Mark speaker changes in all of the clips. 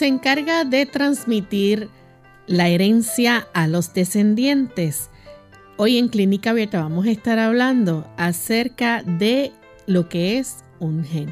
Speaker 1: Se encarga de transmitir la herencia a los descendientes. Hoy en Clínica Abierta vamos a estar hablando acerca de lo que es un gen.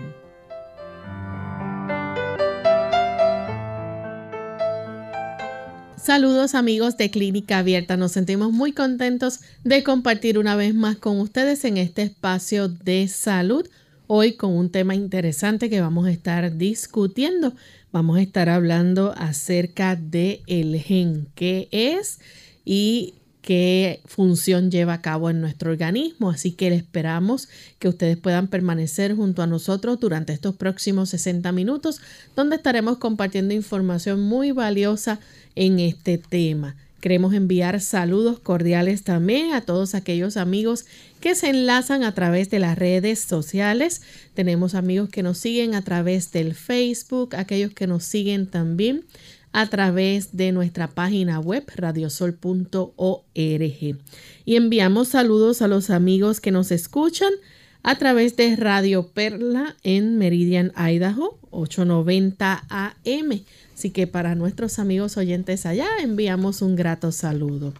Speaker 1: Saludos amigos de Clínica Abierta, nos sentimos muy contentos de compartir una vez más con ustedes en este espacio de salud, hoy con un tema interesante que vamos a estar discutiendo vamos a estar hablando acerca de el gen, qué es y qué función lleva a cabo en nuestro organismo. Así que esperamos que ustedes puedan permanecer junto a nosotros durante estos próximos 60 minutos, donde estaremos compartiendo información muy valiosa en este tema. Queremos enviar saludos cordiales también a todos aquellos amigos que se enlazan a través de las redes sociales. Tenemos amigos que nos siguen a través del Facebook, aquellos que nos siguen también a través de nuestra página web radiosol.org. Y enviamos saludos a los amigos que nos escuchan a través de Radio Perla en Meridian, Idaho, 890 AM. Así que para nuestros amigos oyentes allá enviamos un grato saludo.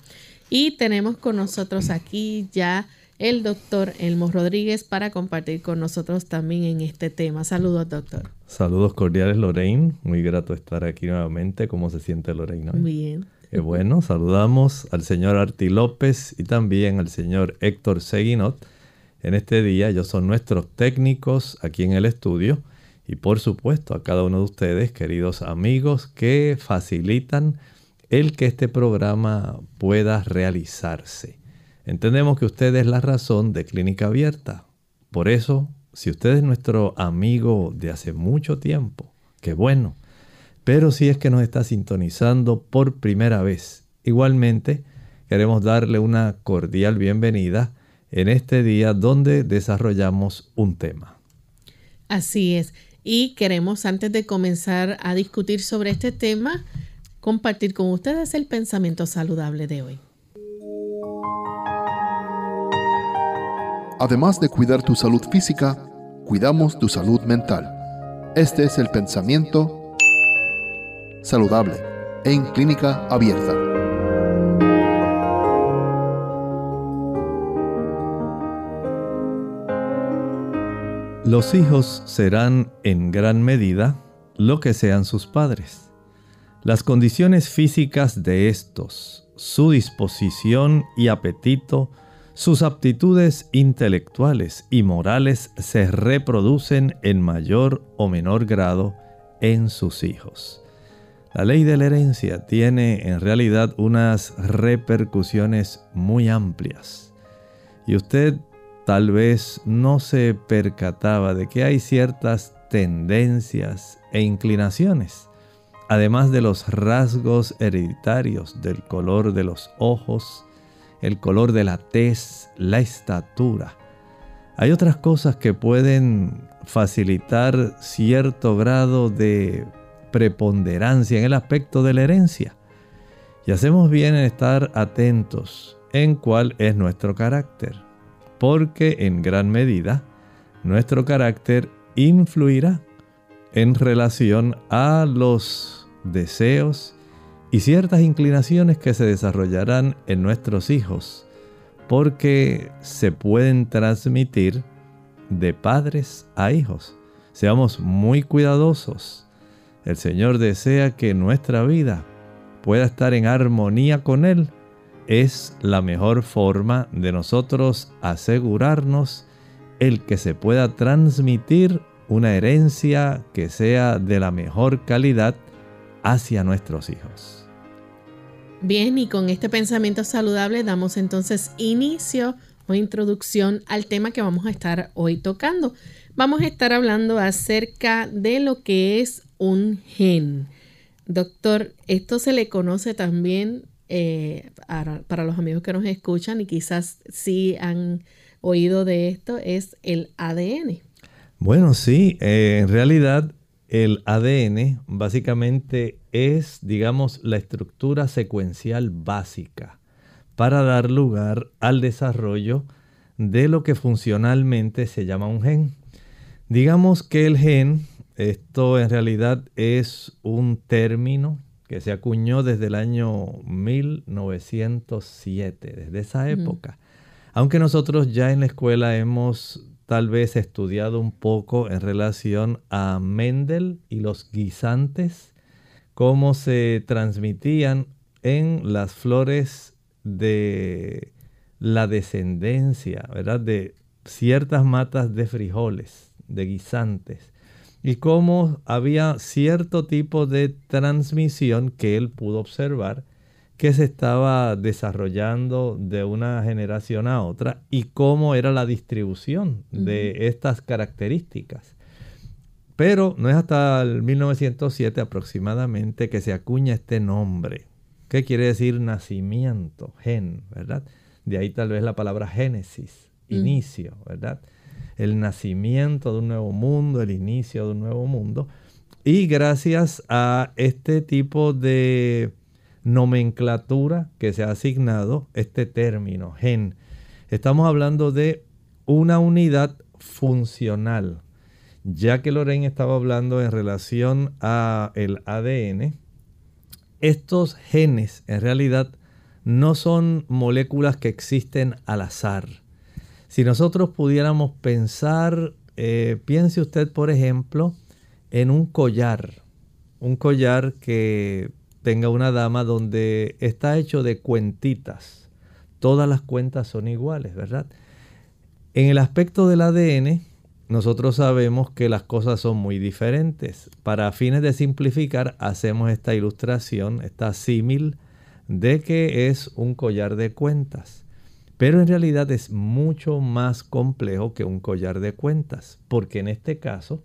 Speaker 1: Y tenemos con nosotros aquí ya el doctor Elmo Rodríguez para compartir con nosotros también en este tema. Saludos, doctor.
Speaker 2: Saludos cordiales, Lorraine. Muy grato estar aquí nuevamente. ¿Cómo se siente Lorraine?
Speaker 1: Bien.
Speaker 2: Eh, bueno, saludamos al señor Arti López y también al señor Héctor Seguinot. En este día ellos son nuestros técnicos aquí en el estudio y por supuesto a cada uno de ustedes, queridos amigos, que facilitan el que este programa pueda realizarse. Entendemos que usted es la razón de Clínica Abierta. Por eso, si usted es nuestro amigo de hace mucho tiempo, qué bueno. Pero si es que nos está sintonizando por primera vez, igualmente queremos darle una cordial bienvenida en este día donde desarrollamos un tema.
Speaker 1: Así es y queremos antes de comenzar a discutir sobre este tema, compartir con ustedes el pensamiento saludable de hoy.
Speaker 3: Además de cuidar tu salud física, cuidamos tu salud mental. Este es el pensamiento saludable en clínica abierta.
Speaker 2: Los hijos serán en gran medida lo que sean sus padres. Las condiciones físicas de estos, su disposición y apetito, sus aptitudes intelectuales y morales se reproducen en mayor o menor grado en sus hijos. La ley de la herencia tiene en realidad unas repercusiones muy amplias. Y usted tal vez no se percataba de que hay ciertas tendencias e inclinaciones, además de los rasgos hereditarios del color de los ojos, el color de la tez, la estatura. Hay otras cosas que pueden facilitar cierto grado de preponderancia en el aspecto de la herencia. Y hacemos bien en estar atentos en cuál es nuestro carácter porque en gran medida nuestro carácter influirá en relación a los deseos y ciertas inclinaciones que se desarrollarán en nuestros hijos, porque se pueden transmitir de padres a hijos. Seamos muy cuidadosos. El Señor desea que nuestra vida pueda estar en armonía con Él es la mejor forma de nosotros asegurarnos el que se pueda transmitir una herencia que sea de la mejor calidad hacia nuestros hijos.
Speaker 1: Bien, y con este pensamiento saludable damos entonces inicio o introducción al tema que vamos a estar hoy tocando. Vamos a estar hablando acerca de lo que es un gen. Doctor, esto se le conoce también eh, para los amigos que nos escuchan y quizás sí han oído de esto, es el ADN.
Speaker 2: Bueno, sí, eh, en realidad el ADN básicamente es, digamos, la estructura secuencial básica para dar lugar al desarrollo de lo que funcionalmente se llama un gen. Digamos que el gen, esto en realidad es un término que se acuñó desde el año 1907, desde esa época. Aunque nosotros ya en la escuela hemos tal vez estudiado un poco en relación a Mendel y los guisantes, cómo se transmitían en las flores de la descendencia, ¿verdad? De ciertas matas de frijoles, de guisantes, y cómo había cierto tipo de transmisión que él pudo observar que se estaba desarrollando de una generación a otra y cómo era la distribución de estas características. Pero no es hasta el 1907 aproximadamente que se acuña este nombre. ¿Qué quiere decir nacimiento? Gen, ¿verdad? De ahí tal vez la palabra génesis, inicio, ¿verdad? El nacimiento de un nuevo mundo, el inicio de un nuevo mundo. Y gracias a este tipo de nomenclatura que se ha asignado este término, gen. Estamos hablando de una unidad funcional. Ya que Lorraine estaba hablando en relación a el ADN, estos genes en realidad no son moléculas que existen al azar. Si nosotros pudiéramos pensar, eh, piense usted por ejemplo en un collar, un collar que tenga una dama donde está hecho de cuentitas. Todas las cuentas son iguales, ¿verdad? En el aspecto del ADN, nosotros sabemos que las cosas son muy diferentes. Para fines de simplificar, hacemos esta ilustración, esta símil, de que es un collar de cuentas. Pero en realidad es mucho más complejo que un collar de cuentas, porque en este caso,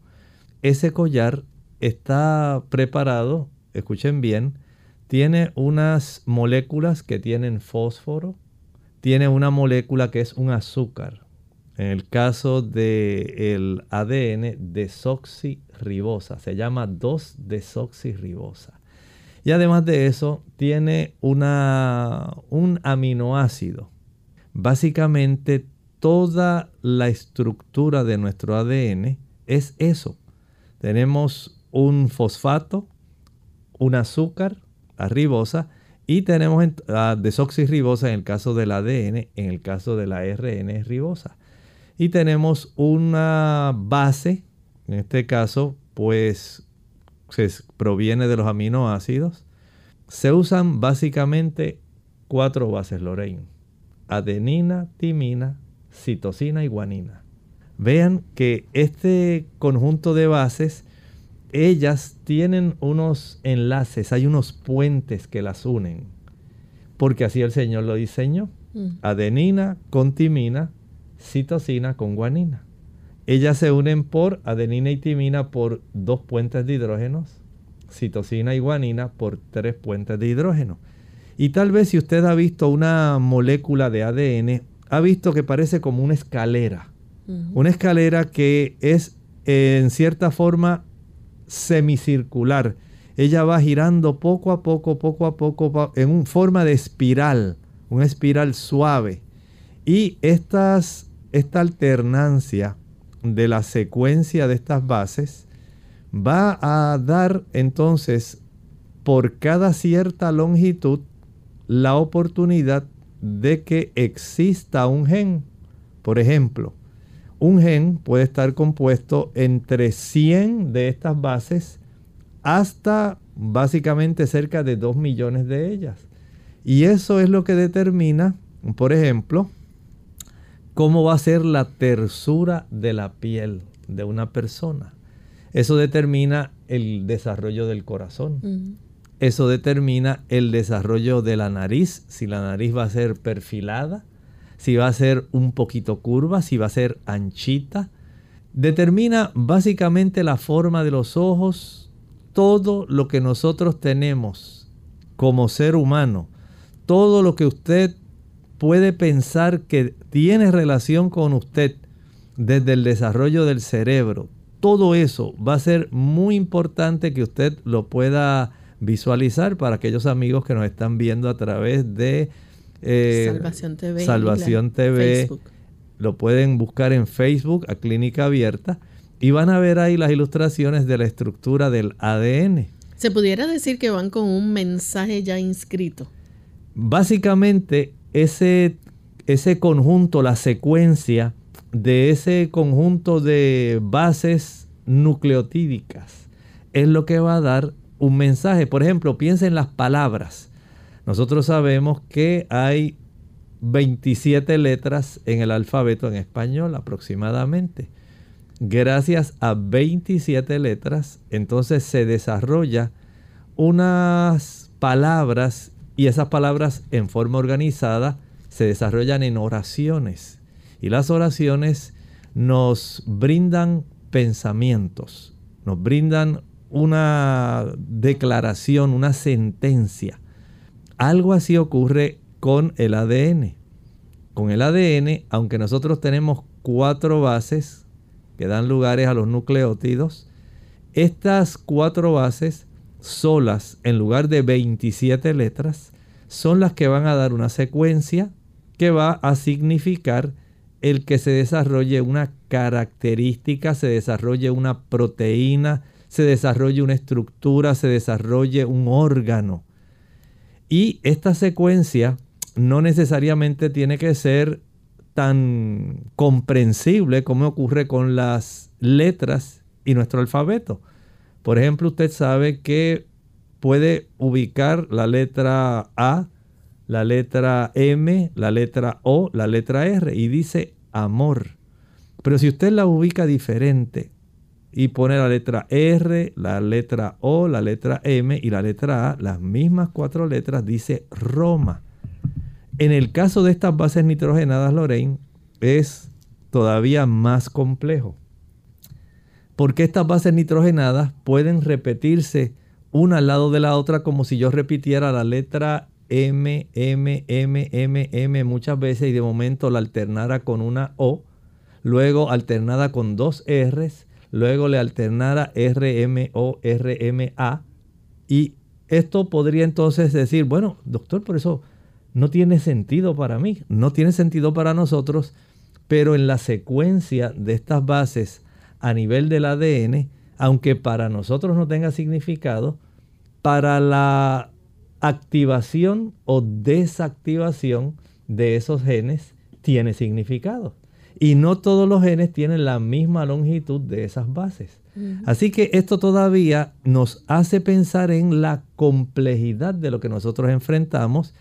Speaker 2: ese collar está preparado, escuchen bien, tiene unas moléculas que tienen fósforo, tiene una molécula que es un azúcar. En el caso del ADN, desoxirribosa, se llama 2-desoxirribosa. Y además de eso, tiene una, un aminoácido. Básicamente, toda la estructura de nuestro ADN es eso. Tenemos un fosfato, un azúcar, ribosa y tenemos desoxirribosa en el caso del ADN, en el caso de la RN ribosa. Y tenemos una base, en este caso, pues se proviene de los aminoácidos. Se usan básicamente cuatro bases Lorraine. Adenina, timina, citosina y guanina. Vean que este conjunto de bases ellas tienen unos enlaces, hay unos puentes que las unen, porque así el Señor lo diseñó. Mm. Adenina con timina, citosina con guanina. Ellas se unen por adenina y timina por dos puentes de hidrógenos, citosina y guanina por tres puentes de hidrógeno. Y tal vez si usted ha visto una molécula de ADN, ha visto que parece como una escalera. Una escalera que es en cierta forma semicircular. Ella va girando poco a poco, poco a poco, en forma de espiral, una espiral suave. Y estas, esta alternancia de la secuencia de estas bases va a dar entonces por cada cierta longitud la oportunidad de que exista un gen. Por ejemplo, un gen puede estar compuesto entre 100 de estas bases hasta básicamente cerca de 2 millones de ellas. Y eso es lo que determina, por ejemplo, cómo va a ser la tersura de la piel de una persona. Eso determina el desarrollo del corazón. Eso determina el desarrollo de la nariz, si la nariz va a ser perfilada, si va a ser un poquito curva, si va a ser anchita. Determina básicamente la forma de los ojos, todo lo que nosotros tenemos como ser humano, todo lo que usted puede pensar que tiene relación con usted desde el desarrollo del cerebro, todo eso va a ser muy importante que usted lo pueda visualizar para aquellos amigos que nos están viendo a través de
Speaker 1: eh, Salvación TV.
Speaker 2: Salvación TV. Lo pueden buscar en Facebook a Clínica Abierta y van a ver ahí las ilustraciones de la estructura del ADN.
Speaker 1: Se pudiera decir que van con un mensaje ya inscrito.
Speaker 2: Básicamente, ese, ese conjunto, la secuencia de ese conjunto de bases nucleotídicas es lo que va a dar un mensaje. Por ejemplo, piensa en las palabras. Nosotros sabemos que hay 27 letras en el alfabeto en español aproximadamente. Gracias a 27 letras, entonces se desarrolla unas palabras y esas palabras en forma organizada se desarrollan en oraciones. Y las oraciones nos brindan pensamientos, nos brindan una declaración, una sentencia. Algo así ocurre con el ADN. Con el ADN, aunque nosotros tenemos cuatro bases que dan lugares a los nucleótidos, estas cuatro bases solas, en lugar de 27 letras, son las que van a dar una secuencia que va a significar el que se desarrolle una característica, se desarrolle una proteína, se desarrolle una estructura, se desarrolle un órgano. Y esta secuencia no necesariamente tiene que ser tan comprensible como ocurre con las letras y nuestro alfabeto. Por ejemplo, usted sabe que puede ubicar la letra A, la letra M, la letra O, la letra R y dice amor. Pero si usted la ubica diferente, y pone la letra R, la letra O, la letra M y la letra A, las mismas cuatro letras, dice Roma. En el caso de estas bases nitrogenadas, Lorraine, es todavía más complejo. Porque estas bases nitrogenadas pueden repetirse una al lado de la otra como si yo repitiera la letra M, M, M, M, M muchas veces y de momento la alternara con una O, luego alternada con dos R's luego le alternara RMO, RMA, y esto podría entonces decir, bueno, doctor, por eso no tiene sentido para mí, no tiene sentido para nosotros, pero en la secuencia de estas bases a nivel del ADN, aunque para nosotros no tenga significado, para la activación o desactivación de esos genes tiene significado. Y no todos los genes tienen la misma longitud de esas bases. Así que esto todavía nos hace pensar en la complejidad de lo que nosotros enfrentamos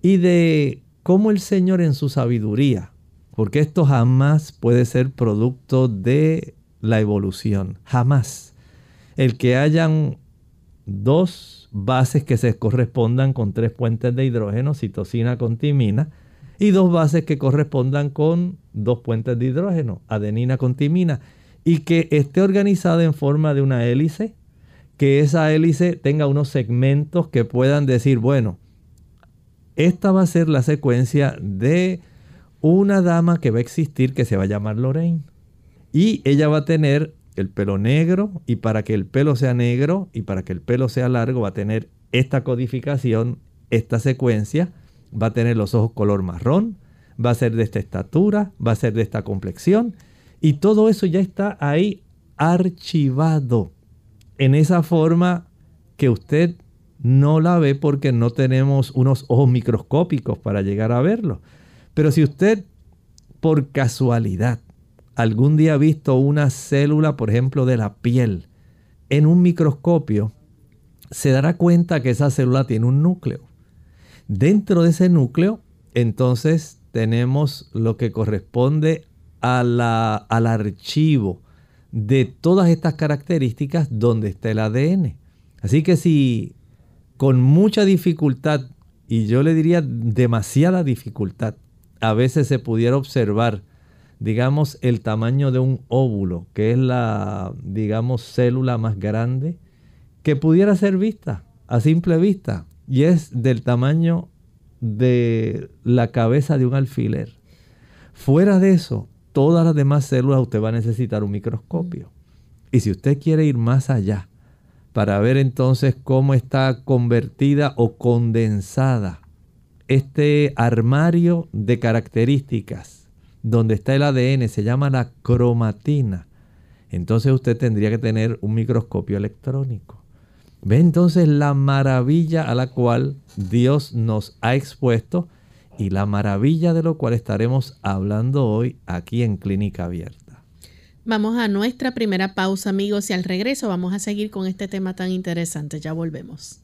Speaker 2: y de cómo el Señor en su sabiduría, porque esto jamás puede ser producto de la evolución, jamás. El que hayan dos bases que se correspondan con tres puentes de hidrógeno, citosina con timina, y dos bases que correspondan con dos puentes de hidrógeno, adenina con timina, y que esté organizada en forma de una hélice, que esa hélice tenga unos segmentos que puedan decir, bueno, esta va a ser la secuencia de una dama que va a existir que se va a llamar Lorraine. Y ella va a tener el pelo negro y para que el pelo sea negro y para que el pelo sea largo va a tener esta codificación, esta secuencia va a tener los ojos color marrón, va a ser de esta estatura, va a ser de esta complexión. Y todo eso ya está ahí archivado en esa forma que usted no la ve porque no tenemos unos ojos microscópicos para llegar a verlo. Pero si usted por casualidad algún día ha visto una célula, por ejemplo, de la piel en un microscopio, se dará cuenta que esa célula tiene un núcleo. Dentro de ese núcleo, entonces tenemos lo que corresponde al archivo de todas estas características donde está el ADN. Así que si con mucha dificultad, y yo le diría demasiada dificultad, a veces se pudiera observar, digamos, el tamaño de un óvulo, que es la, digamos, célula más grande, que pudiera ser vista a simple vista, y es del tamaño de la cabeza de un alfiler. Fuera de eso, todas las demás células usted va a necesitar un microscopio. Y si usted quiere ir más allá, para ver entonces cómo está convertida o condensada este armario de características donde está el ADN, se llama la cromatina. Entonces usted tendría que tener un microscopio electrónico. Ve entonces la maravilla a la cual Dios nos ha expuesto y la maravilla de lo cual estaremos hablando hoy aquí en Clínica Abierta.
Speaker 1: Vamos a nuestra primera pausa amigos y al regreso vamos a seguir con este tema tan interesante. Ya volvemos.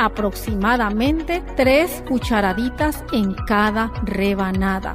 Speaker 4: aproximadamente 3 cucharaditas en cada rebanada.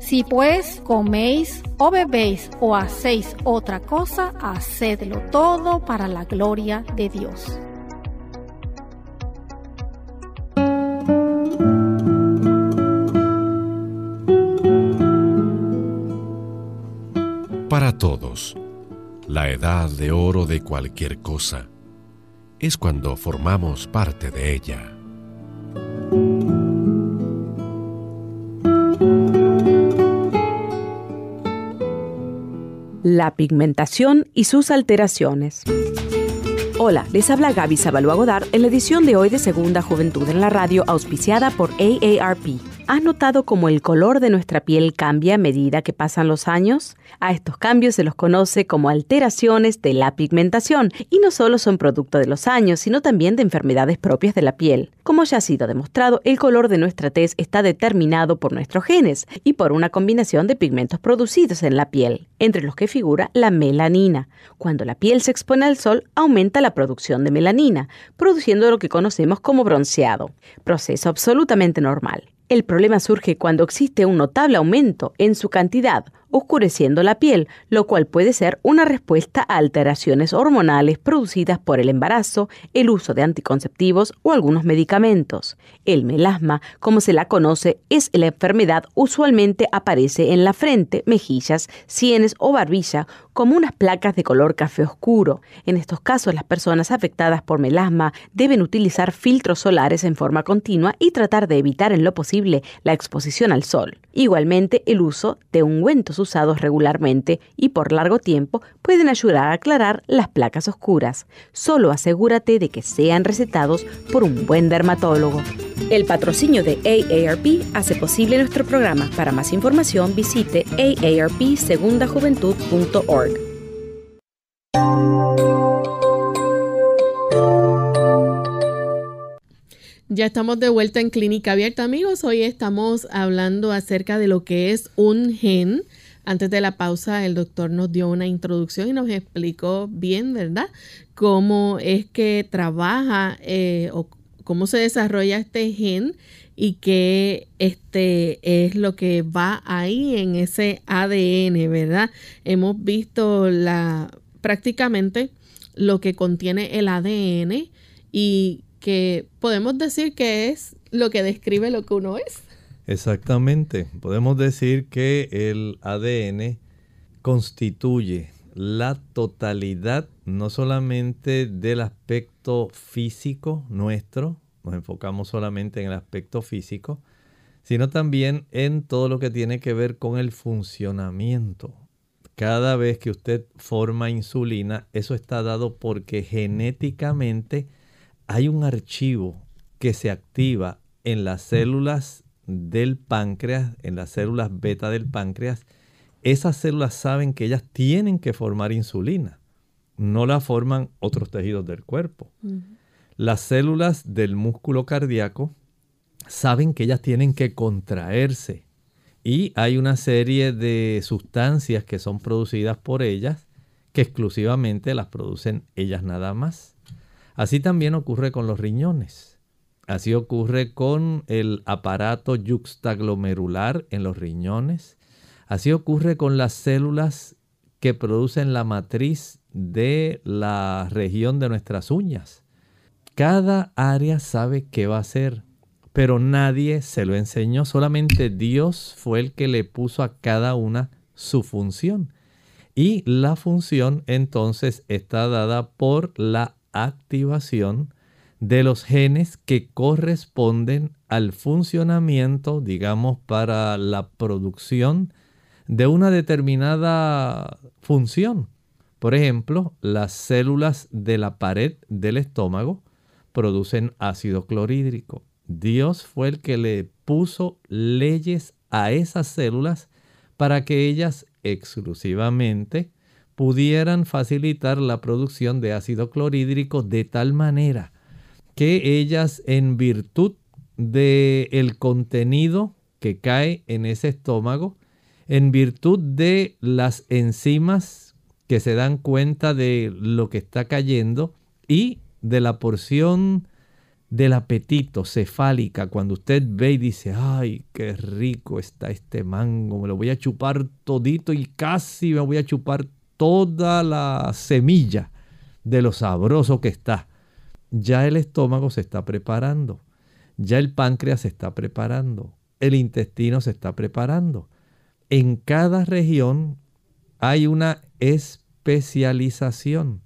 Speaker 4: Si pues coméis o bebéis o hacéis otra cosa, hacedlo todo para la gloria de Dios.
Speaker 5: Para todos, la edad de oro de cualquier cosa es cuando formamos parte de ella.
Speaker 6: La pigmentación y sus alteraciones. Hola, les habla Gaby Sabalua Godard en la edición de hoy de Segunda Juventud en la Radio, auspiciada por AARP. ¿Has notado cómo el color de nuestra piel cambia a medida que pasan los años? A estos cambios se los conoce como alteraciones de la pigmentación y no solo son producto de los años, sino también de enfermedades propias de la piel. Como ya ha sido demostrado, el color de nuestra tez está determinado por nuestros genes y por una combinación de pigmentos producidos en la piel, entre los que figura la melanina. Cuando la piel se expone al sol, aumenta la producción de melanina, produciendo lo que conocemos como bronceado, proceso absolutamente normal. El problema surge cuando existe un notable aumento en su cantidad oscureciendo la piel, lo cual puede ser una respuesta a alteraciones hormonales producidas por el embarazo, el uso de anticonceptivos o algunos medicamentos. El melasma, como se la conoce, es la enfermedad usualmente aparece en la frente, mejillas, sienes o barbilla como unas placas de color café oscuro. En estos casos, las personas afectadas por melasma deben utilizar filtros solares en forma continua y tratar de evitar en lo posible la exposición al sol. Igualmente, el uso de ungüentos usados regularmente y por largo tiempo pueden ayudar a aclarar las placas oscuras. Solo asegúrate de que sean recetados por un buen dermatólogo. El patrocinio de AARP hace posible nuestro programa. Para más información visite aarpsegundajuventud.org.
Speaker 1: Ya estamos de vuelta en Clínica Abierta, amigos. Hoy estamos hablando acerca de lo que es un gen. Antes de la pausa, el doctor nos dio una introducción y nos explicó bien, ¿verdad?, cómo es que trabaja eh, o cómo se desarrolla este gen y qué este, es lo que va ahí en ese ADN, ¿verdad? Hemos visto la, prácticamente lo que contiene el ADN y que podemos decir que es lo que describe lo que uno es.
Speaker 2: Exactamente. Podemos decir que el ADN constituye la totalidad no solamente del aspecto físico nuestro, nos enfocamos solamente en el aspecto físico, sino también en todo lo que tiene que ver con el funcionamiento. Cada vez que usted forma insulina, eso está dado porque genéticamente hay un archivo que se activa en las células del páncreas, en las células beta del páncreas, esas células saben que ellas tienen que formar insulina. No la forman otros tejidos del cuerpo. Las células del músculo cardíaco saben que ellas tienen que contraerse. Y hay una serie de sustancias que son producidas por ellas que exclusivamente las producen ellas nada más. Así también ocurre con los riñones. Así ocurre con el aparato yuxtaglomerular en los riñones. Así ocurre con las células que producen la matriz de la región de nuestras uñas. Cada área sabe qué va a hacer, pero nadie se lo enseñó, solamente Dios fue el que le puso a cada una su función. Y la función entonces está dada por la activación de los genes que corresponden al funcionamiento, digamos, para la producción de una determinada función. Por ejemplo, las células de la pared del estómago producen ácido clorhídrico. Dios fue el que le puso leyes a esas células para que ellas exclusivamente pudieran facilitar la producción de ácido clorhídrico de tal manera que ellas en virtud del el contenido que cae en ese estómago, en virtud de las enzimas que se dan cuenta de lo que está cayendo y de la porción del apetito cefálica, cuando usted ve y dice, ay, qué rico está este mango, me lo voy a chupar todito y casi me voy a chupar toda la semilla de lo sabroso que está ya el estómago se está preparando, ya el páncreas se está preparando, el intestino se está preparando. En cada región hay una especialización,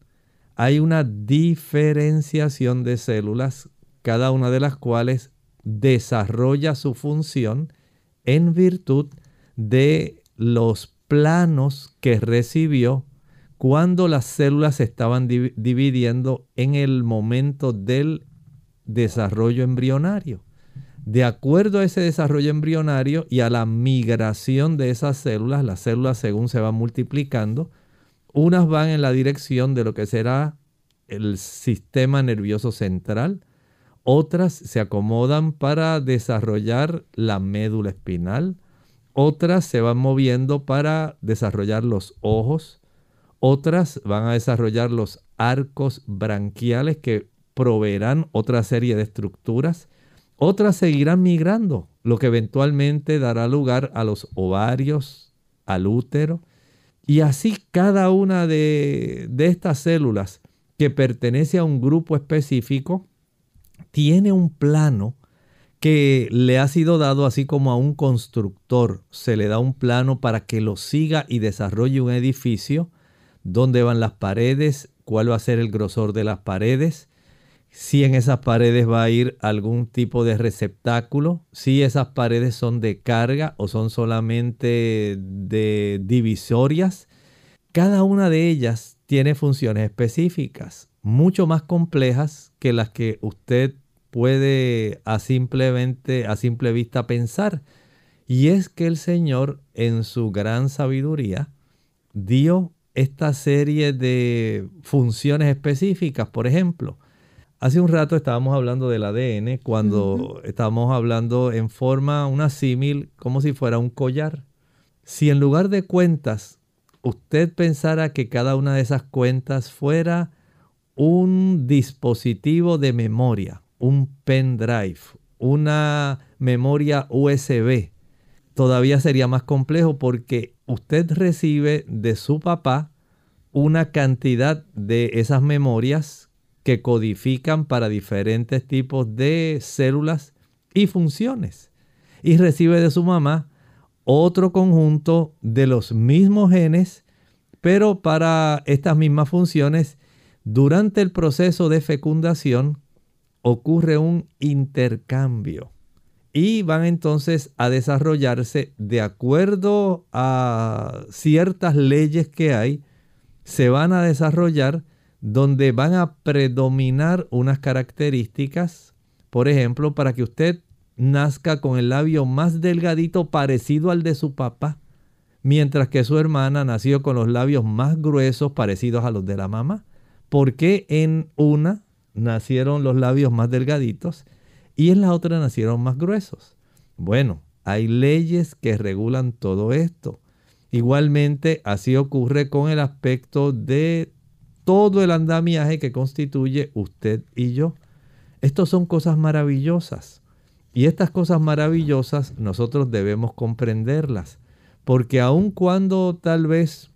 Speaker 2: hay una diferenciación de células, cada una de las cuales desarrolla su función en virtud de los planos que recibió cuando las células se estaban dividiendo en el momento del desarrollo embrionario. De acuerdo a ese desarrollo embrionario y a la migración de esas células, las células según se van multiplicando, unas van en la dirección de lo que será el sistema nervioso central, otras se acomodan para desarrollar la médula espinal, otras se van moviendo para desarrollar los ojos, otras van a desarrollar los arcos branquiales que proveerán otra serie de estructuras. Otras seguirán migrando, lo que eventualmente dará lugar a los ovarios, al útero. Y así cada una de, de estas células que pertenece a un grupo específico tiene un plano que le ha sido dado así como a un constructor se le da un plano para que lo siga y desarrolle un edificio dónde van las paredes, cuál va a ser el grosor de las paredes, si en esas paredes va a ir algún tipo de receptáculo, si esas paredes son de carga o son solamente de divisorias. Cada una de ellas tiene funciones específicas, mucho más complejas que las que usted puede a, simplemente, a simple vista pensar. Y es que el Señor en su gran sabiduría dio esta serie de funciones específicas. Por ejemplo, hace un rato estábamos hablando del ADN cuando estábamos hablando en forma, una símil, como si fuera un collar. Si en lugar de cuentas usted pensara que cada una de esas cuentas fuera un dispositivo de memoria, un pendrive, una memoria USB, todavía sería más complejo porque usted recibe de su papá una cantidad de esas memorias que codifican para diferentes tipos de células y funciones. Y recibe de su mamá otro conjunto de los mismos genes, pero para estas mismas funciones, durante el proceso de fecundación ocurre un intercambio y van entonces a desarrollarse de acuerdo a ciertas leyes que hay, se van a desarrollar donde van a predominar unas características, por ejemplo, para que usted nazca con el labio más delgadito parecido al de su papá, mientras que su hermana nació con los labios más gruesos parecidos a los de la mamá. ¿Por qué en una nacieron los labios más delgaditos y en la otra nacieron más gruesos? Bueno, hay leyes que regulan todo esto. Igualmente, así ocurre con el aspecto de todo el andamiaje que constituye usted y yo. Estos son cosas maravillosas. Y estas cosas maravillosas nosotros debemos comprenderlas, porque aun cuando tal vez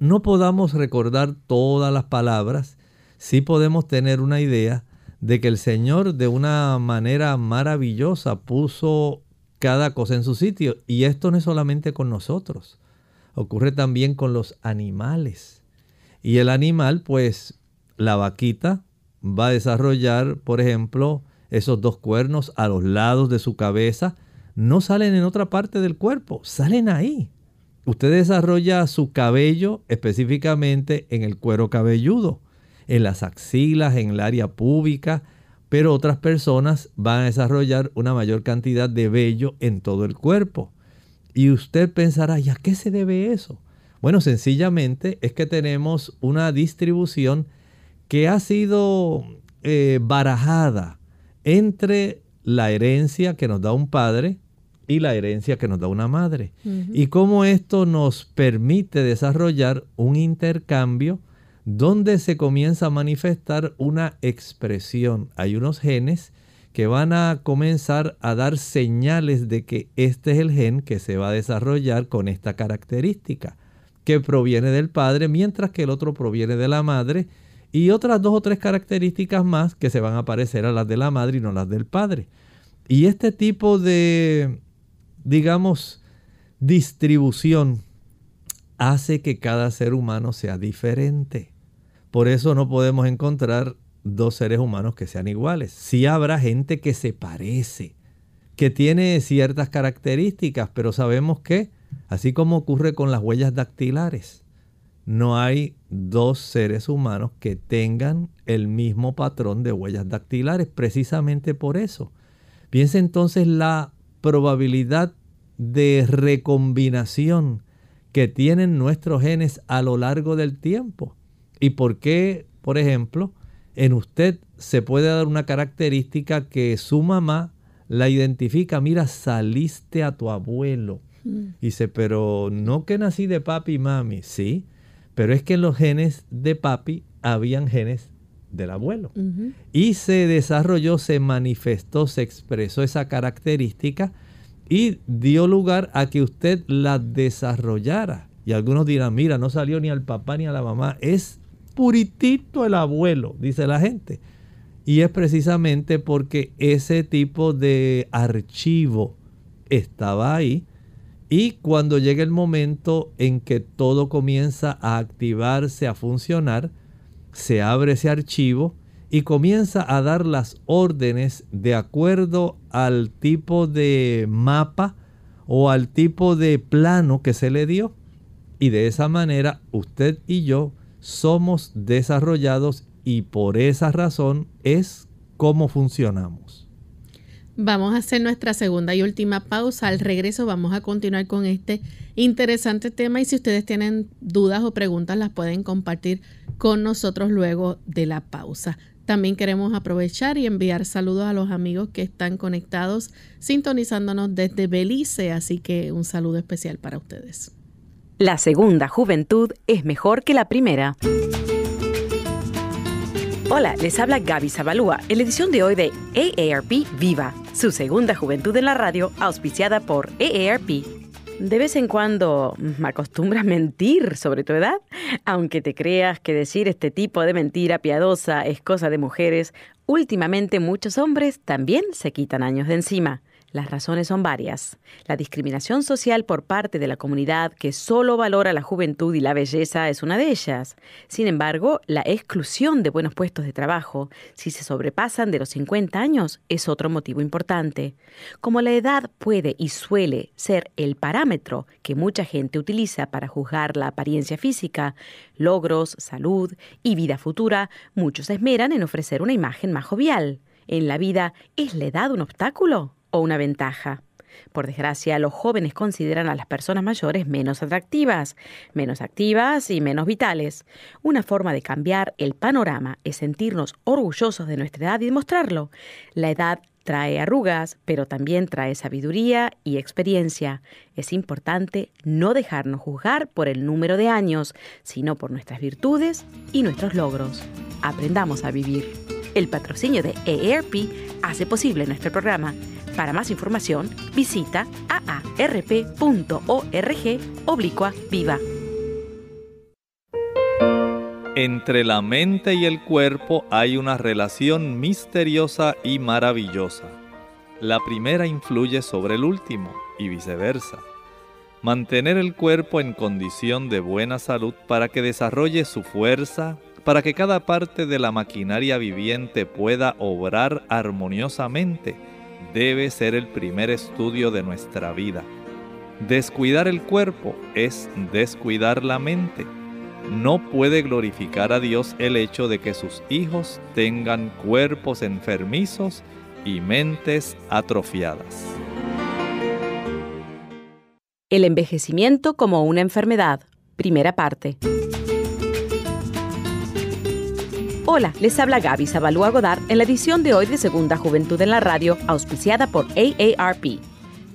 Speaker 2: no podamos recordar todas las palabras, sí podemos tener una idea de que el Señor de una manera maravillosa puso cada cosa en su sitio. Y esto no es solamente con nosotros, ocurre también con los animales. Y el animal, pues la vaquita va a desarrollar, por ejemplo, esos dos cuernos a los lados de su cabeza, no salen en otra parte del cuerpo, salen ahí. Usted desarrolla su cabello específicamente en el cuero cabelludo, en las axilas, en el área púbica, pero otras personas van a desarrollar una mayor cantidad de vello en todo el cuerpo. Y usted pensará, ¿y a qué se debe eso? Bueno, sencillamente es que tenemos una distribución que ha sido eh, barajada entre la herencia que nos da un padre y la herencia que nos da una madre. Y cómo esto nos permite desarrollar un intercambio donde se comienza a manifestar una expresión. Hay unos genes que van a comenzar a dar señales de que este es el gen que se va a desarrollar con esta característica, que proviene del padre, mientras que el otro proviene de la madre y otras dos o tres características más que se van a parecer a las de la madre y no las del padre. Y este tipo de, digamos, distribución hace que cada ser humano sea diferente. Por eso no podemos encontrar dos seres humanos que sean iguales. Sí habrá gente que se parece, que tiene ciertas características, pero sabemos que, así como ocurre con las huellas dactilares, no hay dos seres humanos que tengan el mismo patrón de huellas dactilares, precisamente por eso. Piensa entonces la probabilidad de recombinación que tienen nuestros genes a lo largo del tiempo. Y por qué, por ejemplo, en usted se puede dar una característica que su mamá la identifica, mira, saliste a tu abuelo. Mm. Dice, pero no que nací de papi y mami, sí, pero es que en los genes de papi habían genes del abuelo. Y se desarrolló, se manifestó, se expresó esa característica y dio lugar a que usted la desarrollara. Y algunos dirán, mira, no salió ni al papá ni a la mamá, es puritito el abuelo, dice la gente. Y es precisamente porque ese tipo de archivo estaba ahí y cuando llega el momento en que todo comienza a activarse, a funcionar, se abre ese archivo y comienza a dar las órdenes de acuerdo al tipo de mapa o al tipo de plano que se le dio. Y de esa manera usted y yo somos desarrollados y por esa razón es como funcionamos.
Speaker 1: Vamos a hacer nuestra segunda y última pausa. Al regreso vamos a continuar con este interesante tema y si ustedes tienen dudas o preguntas las pueden compartir con nosotros luego de la pausa. También queremos aprovechar y enviar saludos a los amigos que están conectados sintonizándonos desde Belice, así que un saludo especial para ustedes.
Speaker 6: La segunda juventud es mejor que la primera. Hola, les habla Gaby Zabalúa en la edición de hoy de AARP Viva, su segunda juventud en la radio, auspiciada por AARP. De vez en cuando me acostumbras mentir sobre tu edad, aunque te creas que decir este tipo de mentira piadosa es cosa de mujeres, últimamente muchos hombres también se quitan años de encima. Las razones son varias. La discriminación social por parte de la comunidad que solo valora la juventud y la belleza es una de ellas. Sin embargo, la exclusión de buenos puestos de trabajo, si se sobrepasan de los 50 años, es otro motivo importante. Como la edad puede y suele ser el parámetro que mucha gente utiliza para juzgar la apariencia física, logros, salud y vida futura, muchos esmeran en ofrecer una imagen más jovial. En la vida, ¿es la edad un obstáculo? Una ventaja. Por desgracia, los jóvenes consideran a las personas mayores menos atractivas, menos activas y menos vitales. Una forma de cambiar el panorama es sentirnos orgullosos de nuestra edad y demostrarlo. La edad trae arrugas, pero también trae sabiduría y experiencia. Es importante no dejarnos juzgar por el número de años, sino por nuestras virtudes y nuestros logros. Aprendamos a vivir. El patrocinio de EARP hace posible nuestro programa para más información, visita aarp.org oblicua viva.
Speaker 2: Entre la mente y el cuerpo hay una relación misteriosa y maravillosa. La primera influye sobre el último y viceversa. Mantener el cuerpo en condición de buena salud para que desarrolle su fuerza, para que cada parte de la maquinaria viviente pueda obrar armoniosamente, debe ser el primer estudio de nuestra vida. Descuidar el cuerpo es descuidar la mente. No puede glorificar a Dios el hecho de que sus hijos tengan cuerpos enfermizos y mentes atrofiadas.
Speaker 6: El envejecimiento como una enfermedad. Primera parte. Hola, les habla Gaby Zabalúa Godard en la edición de hoy de Segunda Juventud en la Radio, auspiciada por AARP.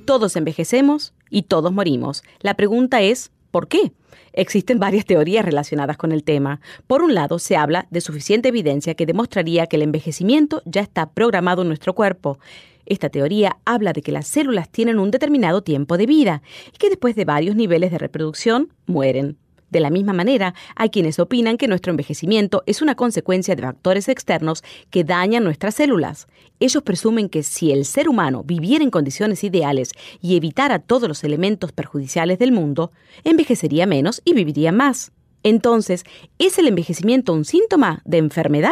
Speaker 6: Todos envejecemos y todos morimos. La pregunta es, ¿por qué? Existen varias teorías relacionadas con el tema. Por un lado, se habla de suficiente evidencia que demostraría que el envejecimiento ya está programado en nuestro cuerpo. Esta teoría habla de que las células tienen un determinado tiempo de vida y que después de varios niveles de reproducción mueren. De la misma manera, hay quienes opinan que nuestro envejecimiento es una consecuencia de factores externos que dañan nuestras células. Ellos presumen que si el ser humano viviera en condiciones ideales y evitara todos los elementos perjudiciales del mundo, envejecería menos y viviría más. Entonces, ¿es el envejecimiento un síntoma de enfermedad?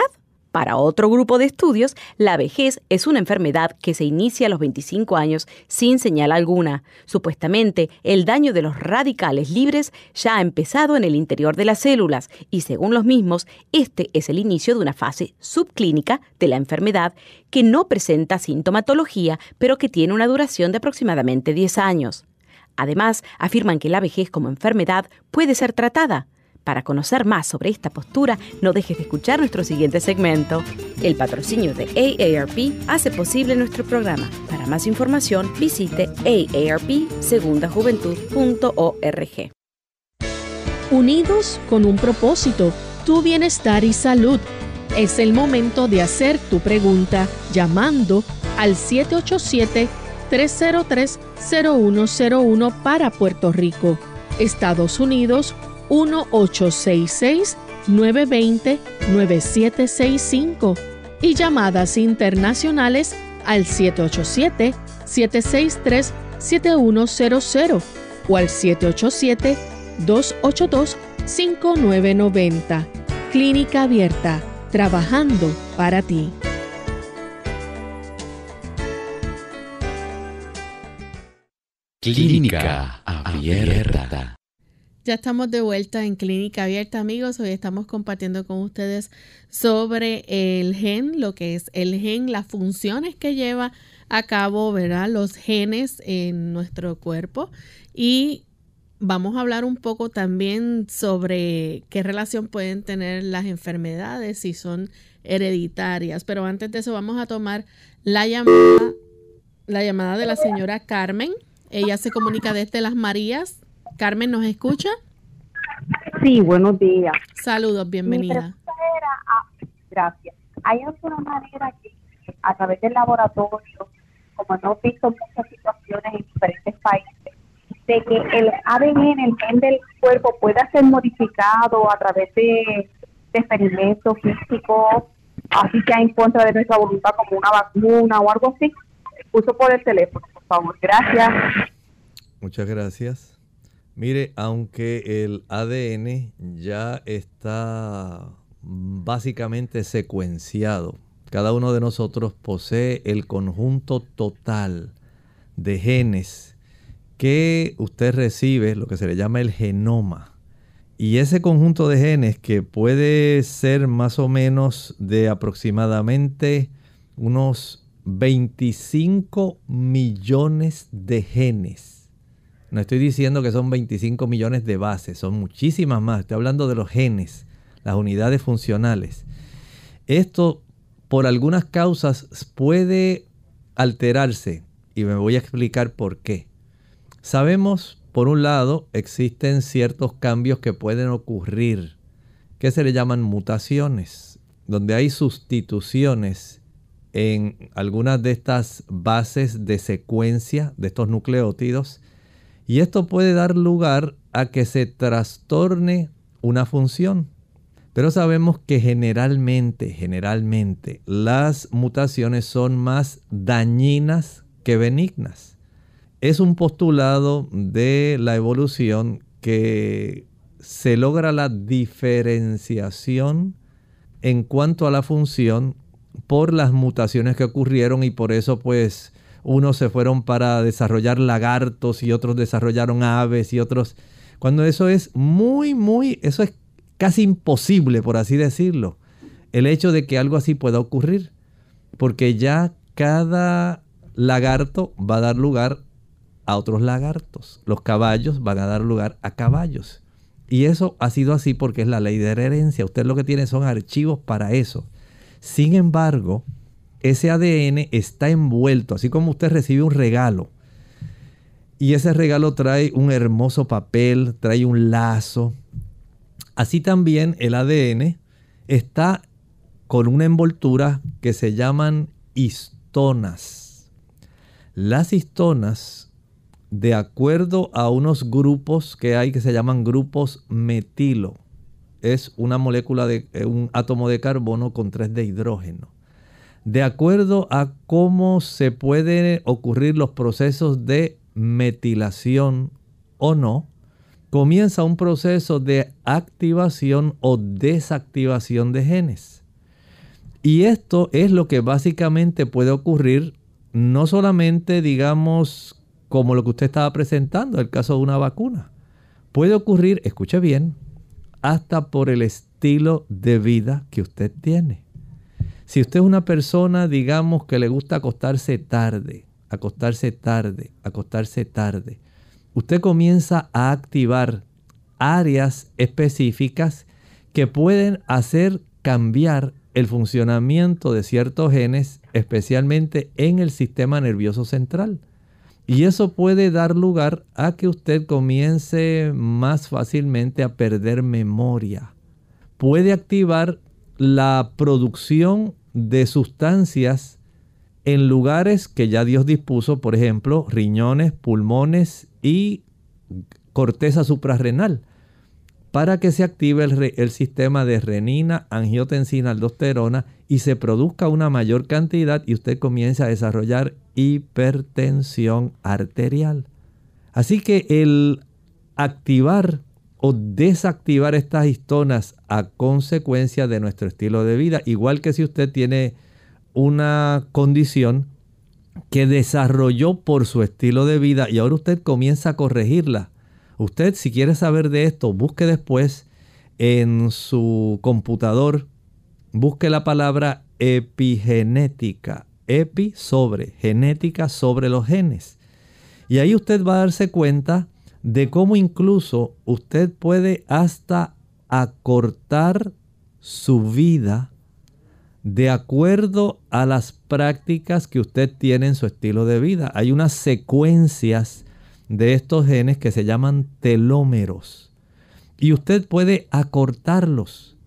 Speaker 6: Para otro grupo de estudios, la vejez es una enfermedad que se inicia a los 25 años sin señal alguna. Supuestamente, el daño de los radicales libres ya ha empezado en el interior de las células y según los mismos, este es el inicio de una fase subclínica de la enfermedad que no presenta sintomatología, pero que tiene una duración de aproximadamente 10 años. Además, afirman que la vejez como enfermedad puede ser tratada. Para conocer más sobre esta postura, no dejes de escuchar nuestro siguiente segmento. El patrocinio de AARP hace posible nuestro programa. Para más información, visite aarpsegundajuventud.org.
Speaker 1: Unidos con un propósito, tu bienestar y salud. Es el momento de hacer tu pregunta llamando al 787-303-0101 para Puerto Rico, Estados Unidos 1-866-920-9765 y llamadas internacionales al 787-763-7100 o al 787-282-5990. Clínica Abierta, trabajando para ti.
Speaker 7: Clínica Abierta.
Speaker 1: Ya estamos de vuelta en Clínica Abierta, amigos. Hoy estamos compartiendo con ustedes sobre el gen, lo que es el gen, las funciones que lleva a cabo, ¿verdad? Los genes en nuestro cuerpo. Y vamos a hablar un poco también sobre qué relación pueden tener las enfermedades, si son hereditarias. Pero antes de eso, vamos a tomar la llamada, la llamada de la señora Carmen. Ella se comunica desde Las Marías Carmen, ¿nos escucha?
Speaker 8: Sí, buenos días.
Speaker 1: Saludos, bienvenida.
Speaker 8: Gracias. ¿Hay alguna manera que a través del laboratorio, como hemos visto muchas situaciones en diferentes países, de que el ADN, el gen del cuerpo, pueda ser modificado a través de, experimentos físicos, así sea en contra de nuestra voluntad, como una vacuna o algo así? Uso por el teléfono, por favor. Gracias.
Speaker 2: Muchas gracias. Mire, aunque el ADN ya está básicamente secuenciado, cada uno de nosotros posee el conjunto total de genes que usted recibe, lo que se le llama el genoma. Y ese conjunto de genes que puede ser más o menos de aproximadamente unos 25 millones de genes no estoy diciendo que son 25 millones de bases, son muchísimas más. Estoy hablando de los genes, las unidades funcionales. Esto, por algunas causas, puede alterarse y me voy a explicar por qué. Sabemos, por un lado, existen ciertos cambios que pueden ocurrir, que se le llaman mutaciones, donde hay sustituciones en algunas de estas bases de secuencia de estos nucleótidos y esto puede dar lugar a que se trastorne una función. Pero sabemos que generalmente, generalmente, las mutaciones son más dañinas que benignas. Es un postulado de la evolución que se logra la diferenciación en cuanto a la función por las mutaciones que ocurrieron y por eso pues unos se fueron para desarrollar lagartos y otros desarrollaron aves y otros... Cuando eso es muy, muy, eso es casi imposible, por así decirlo, el hecho de que algo así pueda ocurrir, porque ya cada lagarto va a dar lugar a otros lagartos, los caballos van a dar lugar a caballos. Y eso ha sido así porque es la ley de herencia. Usted lo que tiene son archivos para eso. Sin embargo, ese ADN está envuelto, así como usted recibe un regalo. Y ese regalo trae un hermoso papel, trae un lazo. Así también el ADN está con una envoltura que se llaman histonas. Las histonas, de acuerdo a unos grupos que hay que se llaman grupos metilo, es una molécula de eh, un átomo de carbono con tres de hidrógeno de acuerdo a cómo se pueden ocurrir los procesos de metilación o no, comienza un proceso de activación o desactivación de genes. Y esto es lo que básicamente puede ocurrir no solamente, digamos, como lo que usted estaba presentando, el caso de una vacuna. Puede ocurrir, escuche bien, hasta por el estilo de vida que usted tiene. Si usted es una persona, digamos, que le gusta acostarse tarde, acostarse tarde, acostarse tarde, usted comienza a activar áreas específicas que pueden hacer cambiar el funcionamiento de ciertos genes, especialmente en el sistema nervioso central. Y eso puede dar lugar a que usted comience más fácilmente a perder memoria. Puede activar la producción de sustancias en lugares que ya Dios dispuso, por ejemplo, riñones, pulmones y corteza suprarrenal, para que se active el, sistema de renina, angiotensina, aldosterona y se produzca una mayor cantidad y usted comience a desarrollar hipertensión arterial. Así que el activar o desactivar estas histonas a consecuencia de nuestro estilo de vida. Igual que si usted tiene una condición que desarrolló por su estilo de vida y ahora usted comienza a corregirla. Usted si quiere saber de esto, busque después en su computador, busque la palabra epigenética. Epi sobre, genética sobre los genes. Y ahí usted va a darse cuenta de cómo incluso usted puede hasta acortar su vida de acuerdo a las prácticas que usted tiene en su estilo de vida. Hay unas secuencias de estos genes que se llaman telómeros y usted puede acortarlos.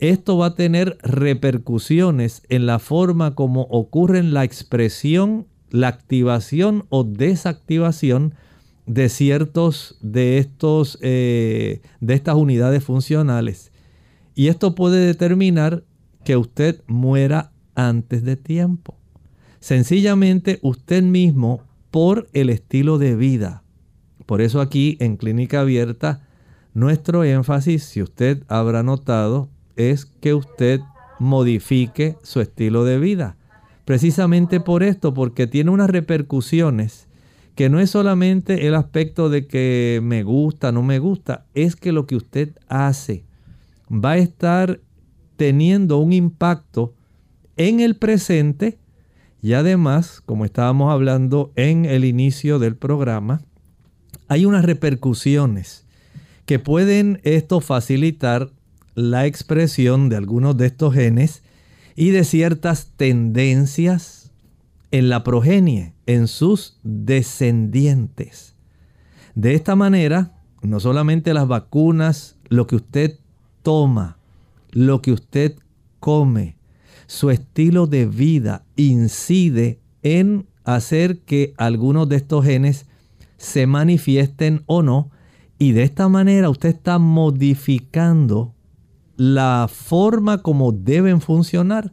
Speaker 2: esto va a tener repercusiones en la forma como ocurre la expresión, la activación o desactivación de ciertos de estos eh, de estas unidades funcionales. Y esto puede determinar que usted muera antes de tiempo. Sencillamente usted mismo por el estilo de vida. Por eso aquí en Clínica Abierta, nuestro énfasis, si usted habrá notado, es que usted modifique su estilo de vida. Precisamente por esto, porque tiene unas repercusiones que no es solamente el aspecto de que me gusta, no me gusta, es que lo que usted hace va a estar teniendo un impacto en el presente y además, como estábamos hablando en el inicio del programa, hay unas repercusiones que pueden esto facilitar la expresión de algunos de estos genes y de ciertas tendencias en la progenie, en sus descendientes. De esta manera, no solamente las vacunas, lo que usted toma, lo que usted come, su estilo de vida incide en hacer que algunos de estos genes se manifiesten o no. Y de esta manera usted está modificando la forma como deben funcionar.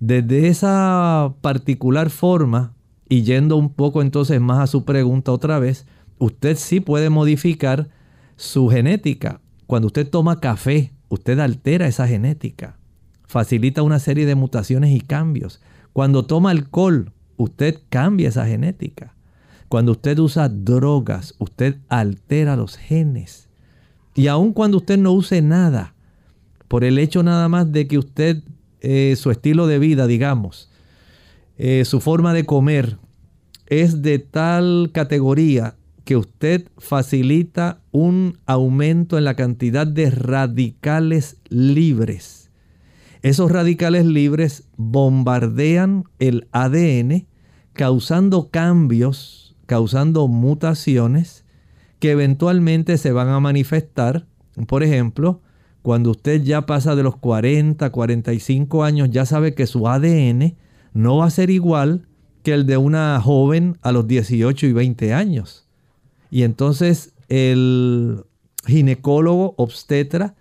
Speaker 2: Desde esa particular forma, y yendo un poco entonces más a su pregunta otra vez, usted sí puede modificar su genética. Cuando usted toma café, usted altera esa genética. Facilita una serie de mutaciones y cambios. Cuando toma alcohol, usted cambia esa genética. Cuando usted usa drogas, usted altera los genes. Y aun cuando usted no use nada, por el hecho nada más de que usted, eh, su estilo de vida, digamos, eh, su forma de comer es de tal categoría que usted facilita un aumento en la cantidad de radicales libres. Esos radicales libres bombardean el ADN causando cambios, causando mutaciones que eventualmente se van a manifestar. Por ejemplo, cuando usted ya pasa de los 40, 45 años, ya sabe que su ADN no va a ser igual que el de una joven a los 18 y 20 años. Y entonces el ginecólogo obstetra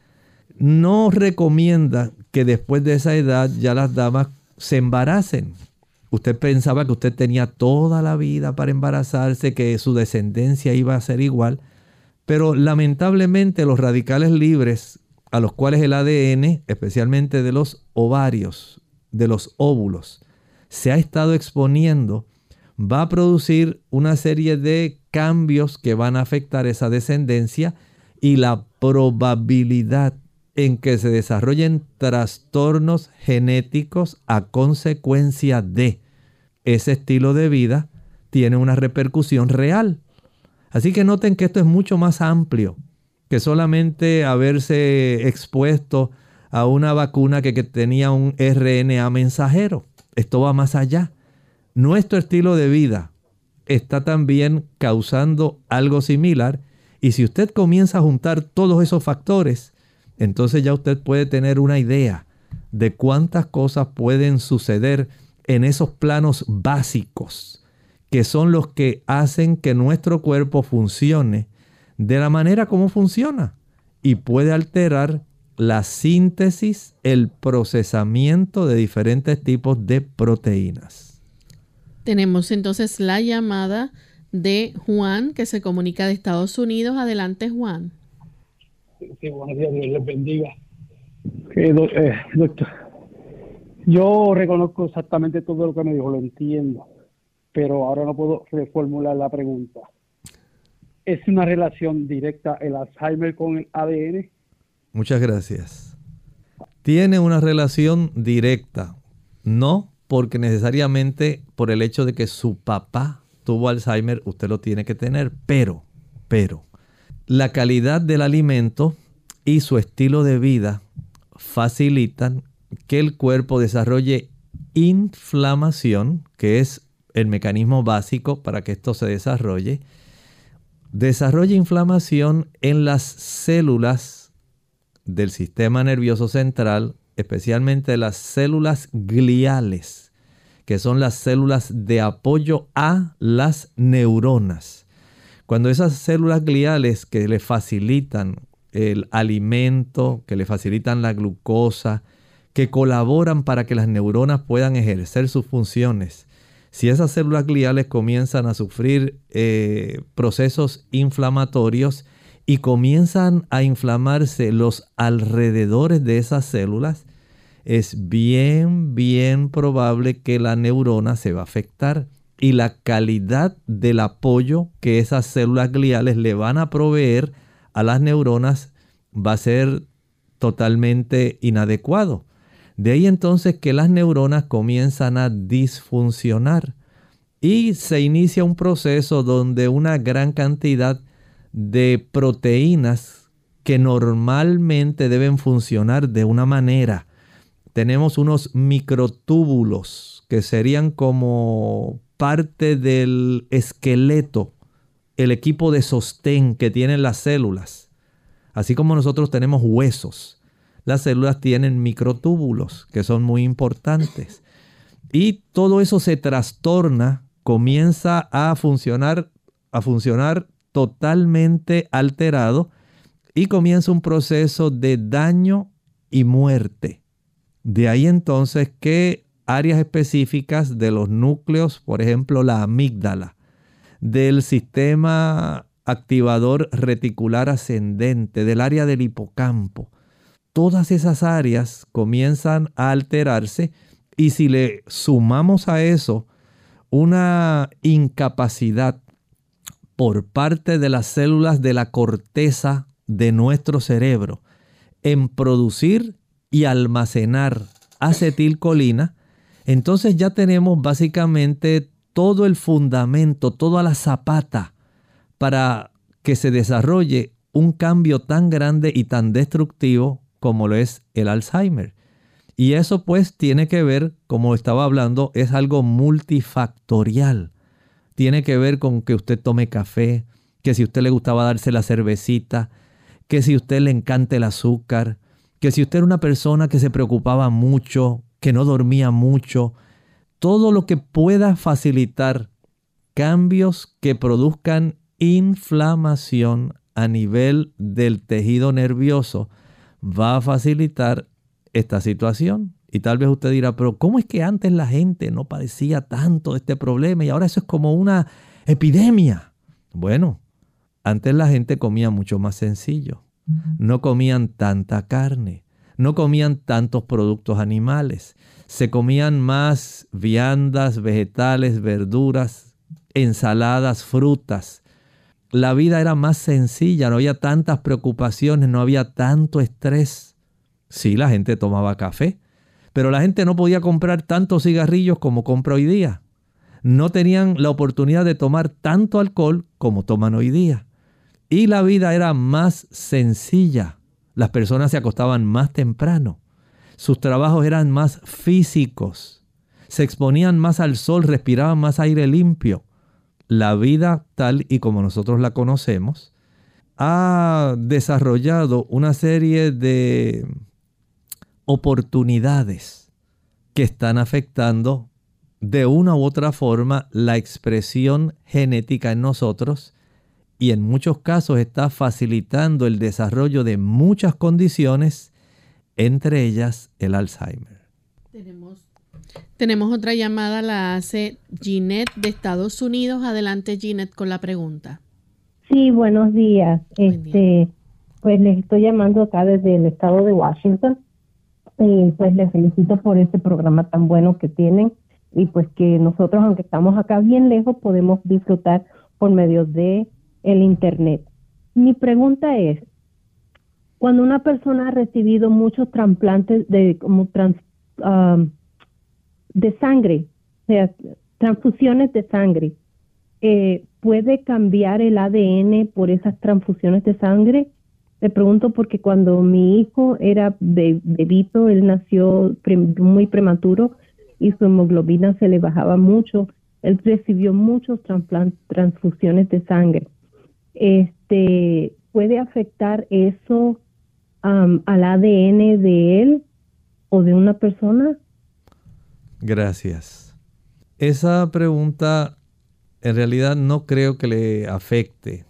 Speaker 2: no recomienda que después de esa edad ya las damas se embaracen. Usted pensaba que usted tenía toda la vida para embarazarse, que su descendencia iba a ser igual, pero lamentablemente los radicales libres a los cuales el ADN, especialmente de los ovarios, de los óvulos, se ha estado exponiendo, va a producir una serie de cambios que van a afectar esa descendencia y la probabilidad en que se desarrollen trastornos genéticos a consecuencia de ese estilo de vida tiene una repercusión real. Así que noten que esto es mucho más amplio que solamente haberse expuesto a una vacuna que, tenía un RNA mensajero. Esto va más allá. Nuestro estilo de vida está también causando algo similar. Y si usted comienza a juntar todos esos factores, entonces ya usted puede tener una idea de cuántas cosas pueden suceder en esos planos básicos, que son los que hacen que nuestro cuerpo funcione de la manera como funciona y puede alterar la síntesis, el procesamiento de diferentes tipos de proteínas.
Speaker 1: Tenemos entonces la llamada de Juan que se comunica de Estados Unidos. Adelante, Juan.
Speaker 9: Sí, buenos días, Dios les bendiga. Eh, eh, doctor, yo reconozco exactamente todo lo que me dijo, lo entiendo, pero ahora no puedo reformular la pregunta. ¿Es una relación directa el Alzheimer con el ADN?
Speaker 2: Muchas gracias. Tiene una relación directa, no porque necesariamente por el hecho de que su papá tuvo Alzheimer, usted lo tiene que tener, pero, pero, la calidad del alimento y su estilo de vida facilitan que el cuerpo desarrolle inflamación, que es el mecanismo básico para que esto se desarrolle, desarrolla inflamación en las células del sistema nervioso central, especialmente las células gliales, que son las células de apoyo a las neuronas. Cuando esas células gliales que le facilitan el alimento, que le facilitan la glucosa, que colaboran para que las neuronas puedan ejercer sus funciones, si esas células gliales comienzan a sufrir eh, procesos inflamatorios y comienzan a inflamarse los alrededores de esas células, es bien, bien probable que la neurona se va a afectar y la calidad del apoyo que esas células gliales le van a proveer a las neuronas va a ser totalmente inadecuado. De ahí entonces que las neuronas comienzan a disfuncionar y se inicia un proceso donde una gran cantidad de proteínas que normalmente deben funcionar de una manera. Tenemos unos microtúbulos que serían como parte del esqueleto, el equipo de sostén que tienen las células. Así como nosotros tenemos huesos, las células tienen microtúbulos que son muy importantes. Y todo eso se trastorna, comienza a funcionar, a funcionar totalmente alterado y comienza un proceso de daño y muerte. De ahí entonces que áreas específicas de los núcleos, por ejemplo la amígdala, del sistema activador reticular ascendente, del área del hipocampo. Todas esas áreas comienzan a alterarse y si le sumamos a eso una incapacidad por parte de las células de la corteza de nuestro cerebro en producir y almacenar acetilcolina, entonces ya tenemos básicamente todo el fundamento, toda la zapata para que se desarrolle un cambio tan grande y tan destructivo como lo es el Alzheimer. Y eso pues tiene que ver, como estaba hablando, es algo multifactorial. Tiene que ver con que usted tome café, que si usted le gustaba darse la cervecita, que si usted le encanta el azúcar, que si usted era una persona que se preocupaba mucho que no dormía mucho, todo lo que pueda facilitar cambios que produzcan inflamación a nivel del tejido nervioso va a facilitar esta situación. Y tal vez usted dirá, pero ¿cómo es que antes la gente no padecía tanto de este problema y ahora eso es como una epidemia? Bueno, antes la gente comía mucho más sencillo. No comían tanta carne no comían tantos productos animales, se comían más viandas, vegetales, verduras, ensaladas, frutas. La vida era más sencilla, no había tantas preocupaciones, no había tanto estrés. Sí, la gente tomaba café, pero la gente no podía comprar tantos cigarrillos como compra hoy día. No tenían la oportunidad de tomar tanto alcohol como toman hoy día. Y la vida era más sencilla. Las personas se acostaban más temprano. Sus trabajos eran más físicos. Se exponían más al sol, respiraban más aire limpio. La vida tal y como nosotros la conocemos ha desarrollado una serie de oportunidades que están afectando de una u otra forma la expresión genética en nosotros y en muchos casos está facilitando el desarrollo de muchas condiciones, entre ellas el Alzheimer.
Speaker 1: Tenemos, otra llamada, la hace Ginette de Estados Unidos. Adelante Ginette con la pregunta.
Speaker 10: Sí, buenos días. este, Pues les estoy llamando acá desde el estado de Washington y pues les felicito por este programa tan bueno que tienen y pues que nosotros, aunque estamos acá bien lejos, podemos disfrutar por medio de el Internet. Mi pregunta es, cuando una persona ha recibido muchos trasplantes de, como de sangre, o sea, transfusiones de sangre, eh, ¿puede cambiar el ADN por esas transfusiones de sangre? Le pregunto porque cuando mi hijo era bebito, él nació muy prematuro y su hemoglobina se le bajaba mucho. Él recibió muchos transfusiones de sangre este, puede afectar eso al ADN de él o de una persona?
Speaker 2: Gracias. Esa pregunta en realidad no creo que le afecte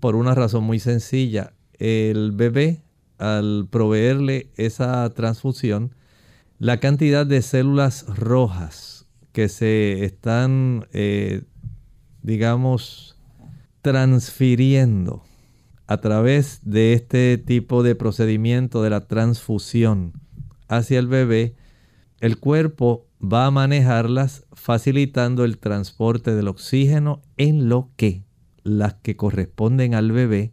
Speaker 2: por una razón muy sencilla. El bebé, al proveerle esa transfusión, la cantidad de células rojas que se están, eh, digamos, transfiriendo a través de este tipo de procedimiento de la transfusión hacia el bebé, el cuerpo va a manejarlas facilitando el transporte del oxígeno en lo que las que corresponden al bebé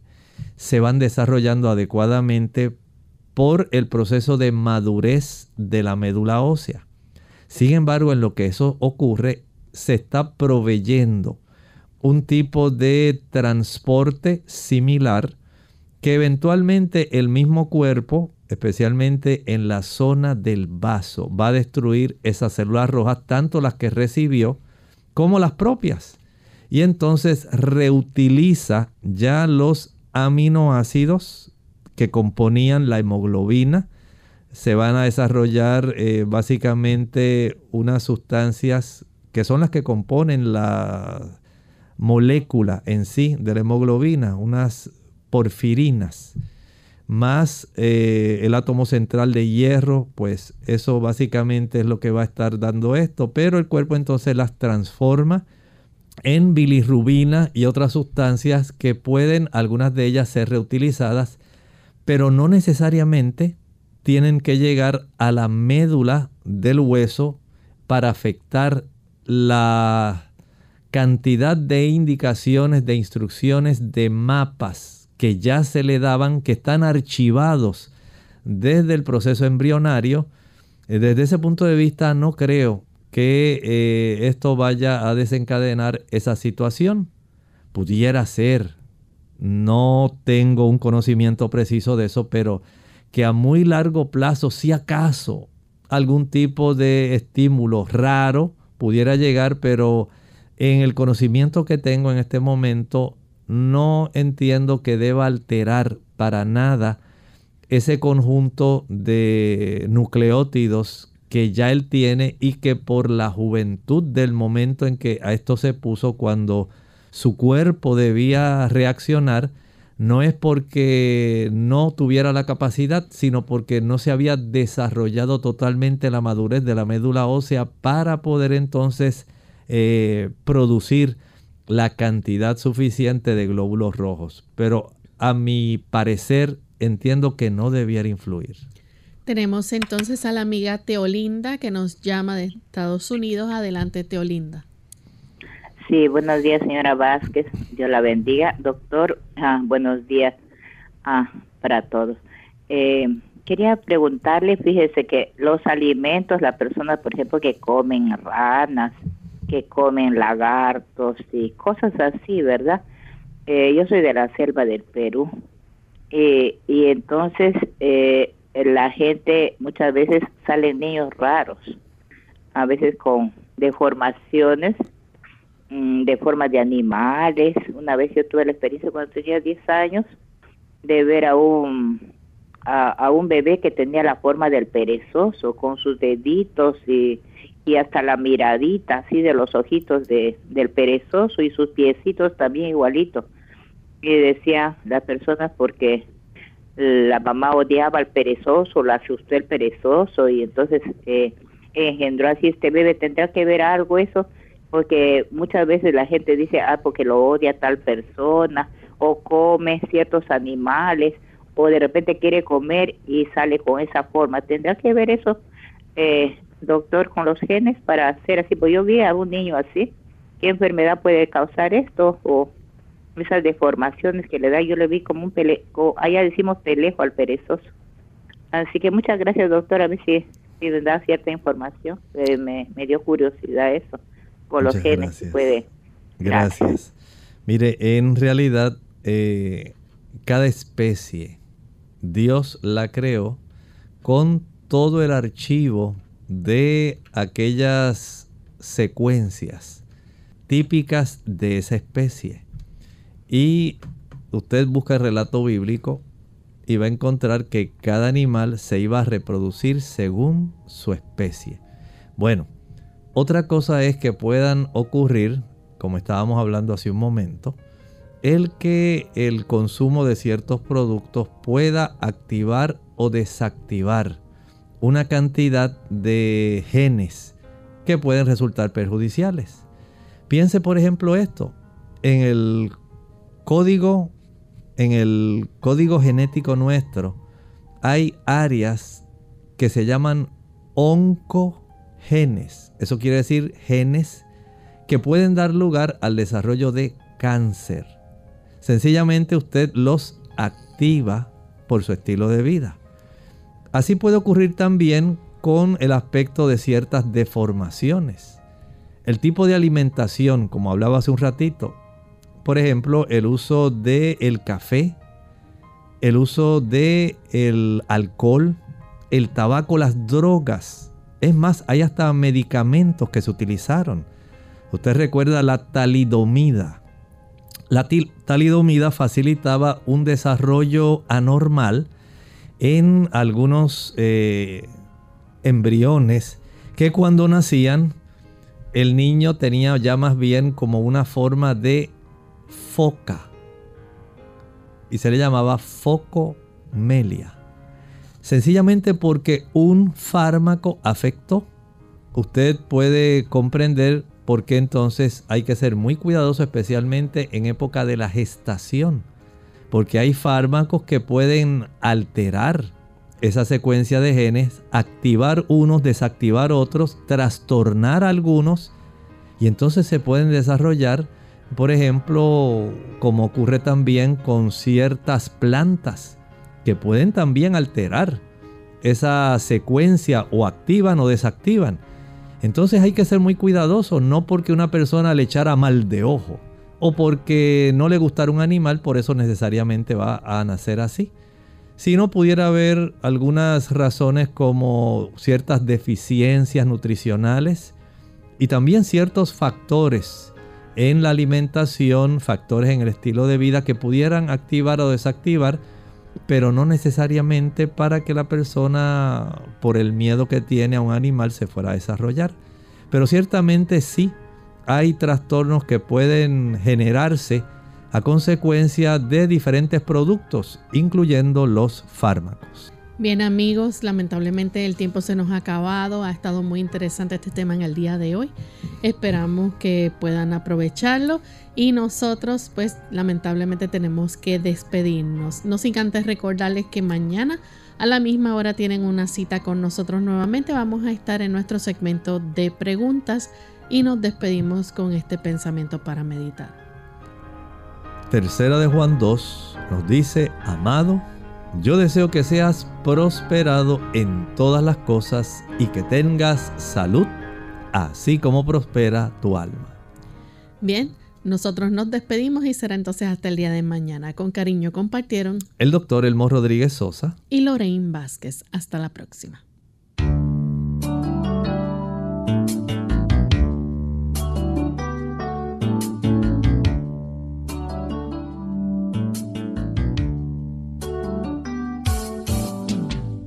Speaker 2: se van desarrollando adecuadamente por el proceso de madurez de la médula ósea. Sin embargo, en lo que eso ocurre, se está proveyendo un tipo de transporte similar que eventualmente el mismo cuerpo, especialmente en la zona del vaso, va a destruir esas células rojas, tanto las que recibió como las propias. Y entonces reutiliza ya los aminoácidos que componían la hemoglobina. Se van a desarrollar eh, básicamente unas sustancias que son las que componen la molécula en sí de la hemoglobina, unas porfirinas, más eh, el átomo central de hierro, pues eso básicamente es lo que va a estar dando esto, pero el cuerpo entonces las transforma en bilirrubina y otras sustancias que pueden, algunas de ellas, ser reutilizadas, pero no necesariamente tienen que llegar a la médula del hueso para afectar la cantidad de indicaciones, de instrucciones, de mapas que ya se le daban, que están archivados desde el proceso embrionario. Eh, desde ese punto de vista no creo que eh, esto vaya a desencadenar esa situación. Pudiera ser, no tengo un conocimiento preciso de eso, pero que a muy largo plazo, si acaso algún tipo de estímulo raro pudiera llegar, pero en el conocimiento que tengo en este momento, no entiendo que deba alterar para nada ese conjunto de nucleótidos que ya él tiene y que por la juventud del momento en que a esto se puso cuando su cuerpo debía reaccionar, no es porque no tuviera la capacidad, sino porque no se había desarrollado totalmente la madurez de la médula ósea para poder entonces eh, producir la cantidad suficiente de glóbulos rojos. Pero a mi parecer entiendo que no debiera influir.
Speaker 1: Tenemos entonces a la amiga Teolinda que nos llama de Estados Unidos. Adelante, Teolinda.
Speaker 11: Sí, buenos días, señora Vázquez. Dios la bendiga. Doctor, ah, buenos días ah, para todos. Eh, quería preguntarle, fíjese que los alimentos, las personas, por ejemplo, que comen ranas, que comen lagartos y cosas así, ¿verdad? Eh, yo soy de la selva del Perú. Eh, y entonces eh, la gente muchas veces salen niños raros, a veces con deformaciones mm, de forma de animales. Una vez yo tuve la experiencia cuando tenía 10 años de ver a un a, un bebé que tenía la forma del perezoso con sus deditos y, y hasta la miradita así de los ojitos de, del perezoso y sus piecitos también igualito. Y decía las personas porque la mamá odiaba al perezoso, la asustó el perezoso y entonces eh, engendró así este bebé. Tendrá que ver algo eso, porque muchas veces la gente dice, ah, porque lo odia tal persona, o come ciertos animales, o de repente quiere comer y sale con esa forma. Tendrá que ver eso, eh, doctor, con los genes para hacer así. Pues yo vi a un niño así. ¿Qué enfermedad puede causar esto? O esas deformaciones que le da, yo le vi como un pelejo, allá decimos pelejo al perezoso. Así que muchas gracias, doctora, a mí sí, sí me da cierta información, eh, me, dio curiosidad eso, con los genes puede.
Speaker 2: Gracias. Mire, en realidad, eh, cada especie, Dios la creó con todo el archivo de aquellas secuencias típicas de esa especie y usted busca el relato bíblico y va a encontrar que cada animal se iba a reproducir según su especie. Bueno, otra cosa es que puedan ocurrir, como estábamos hablando hace un momento, el que el consumo de ciertos productos pueda activar o desactivar una cantidad de genes que pueden resultar perjudiciales. Piense por ejemplo esto, en el código en el código genético nuestro hay áreas que se llaman oncogenes. Eso quiere decir genes que pueden dar lugar al desarrollo de cáncer. Sencillamente usted los activa por su estilo de vida. Así puede ocurrir también con el aspecto de ciertas deformaciones. El tipo de alimentación, como hablaba hace un ratito, por ejemplo, el uso del el café, el uso del el alcohol, el tabaco, las drogas. Es más, hay hasta medicamentos que se utilizaron. Usted recuerda la talidomida. La talidomida facilitaba un desarrollo anormal en algunos eh, embriones que cuando nacían el niño tenía ya más bien como una forma de foca y se le llamaba focomelia. Sencillamente porque un fármaco afectó. Usted puede comprender por qué entonces hay que ser muy cuidadoso especialmente en época de la gestación. Porque hay fármacos que pueden alterar esa secuencia de genes, activar unos, desactivar otros, trastornar algunos y entonces se pueden desarrollar, por ejemplo, como ocurre también con ciertas plantas que pueden también alterar esa secuencia o activan o desactivan. Entonces hay que ser muy cuidadoso, no porque una persona le echara mal de ojo o porque no le gustara un animal, por eso necesariamente va a nacer así. Si no pudiera haber algunas razones como ciertas deficiencias nutricionales y también ciertos factores en la alimentación, factores en el estilo de vida que pudieran activar o desactivar, pero no necesariamente para que la persona, por el miedo que tiene a un animal, se fuera a desarrollar. Pero ciertamente sí hay trastornos que pueden generarse a consecuencia de diferentes productos, incluyendo los fármacos.
Speaker 1: Bien amigos, lamentablemente el tiempo se nos ha acabado, ha estado muy interesante este tema en el día de hoy. Esperamos que puedan aprovecharlo y nosotros pues lamentablemente tenemos que despedirnos. No sin antes recordarles que mañana a la misma hora tienen una cita con nosotros nuevamente. Vamos a estar en nuestro segmento de preguntas y nos despedimos con este pensamiento para meditar.
Speaker 2: Tercera de Juan 2 nos dice, amado, yo deseo que seas prosperado en todas las cosas y que tengas salud, así como prospera tu alma.
Speaker 1: Bien, nosotros nos despedimos y será entonces hasta el día de mañana. Con cariño compartieron
Speaker 2: el doctor Elmo Rodríguez Sosa
Speaker 1: y Lorraine Vázquez. Hasta la próxima.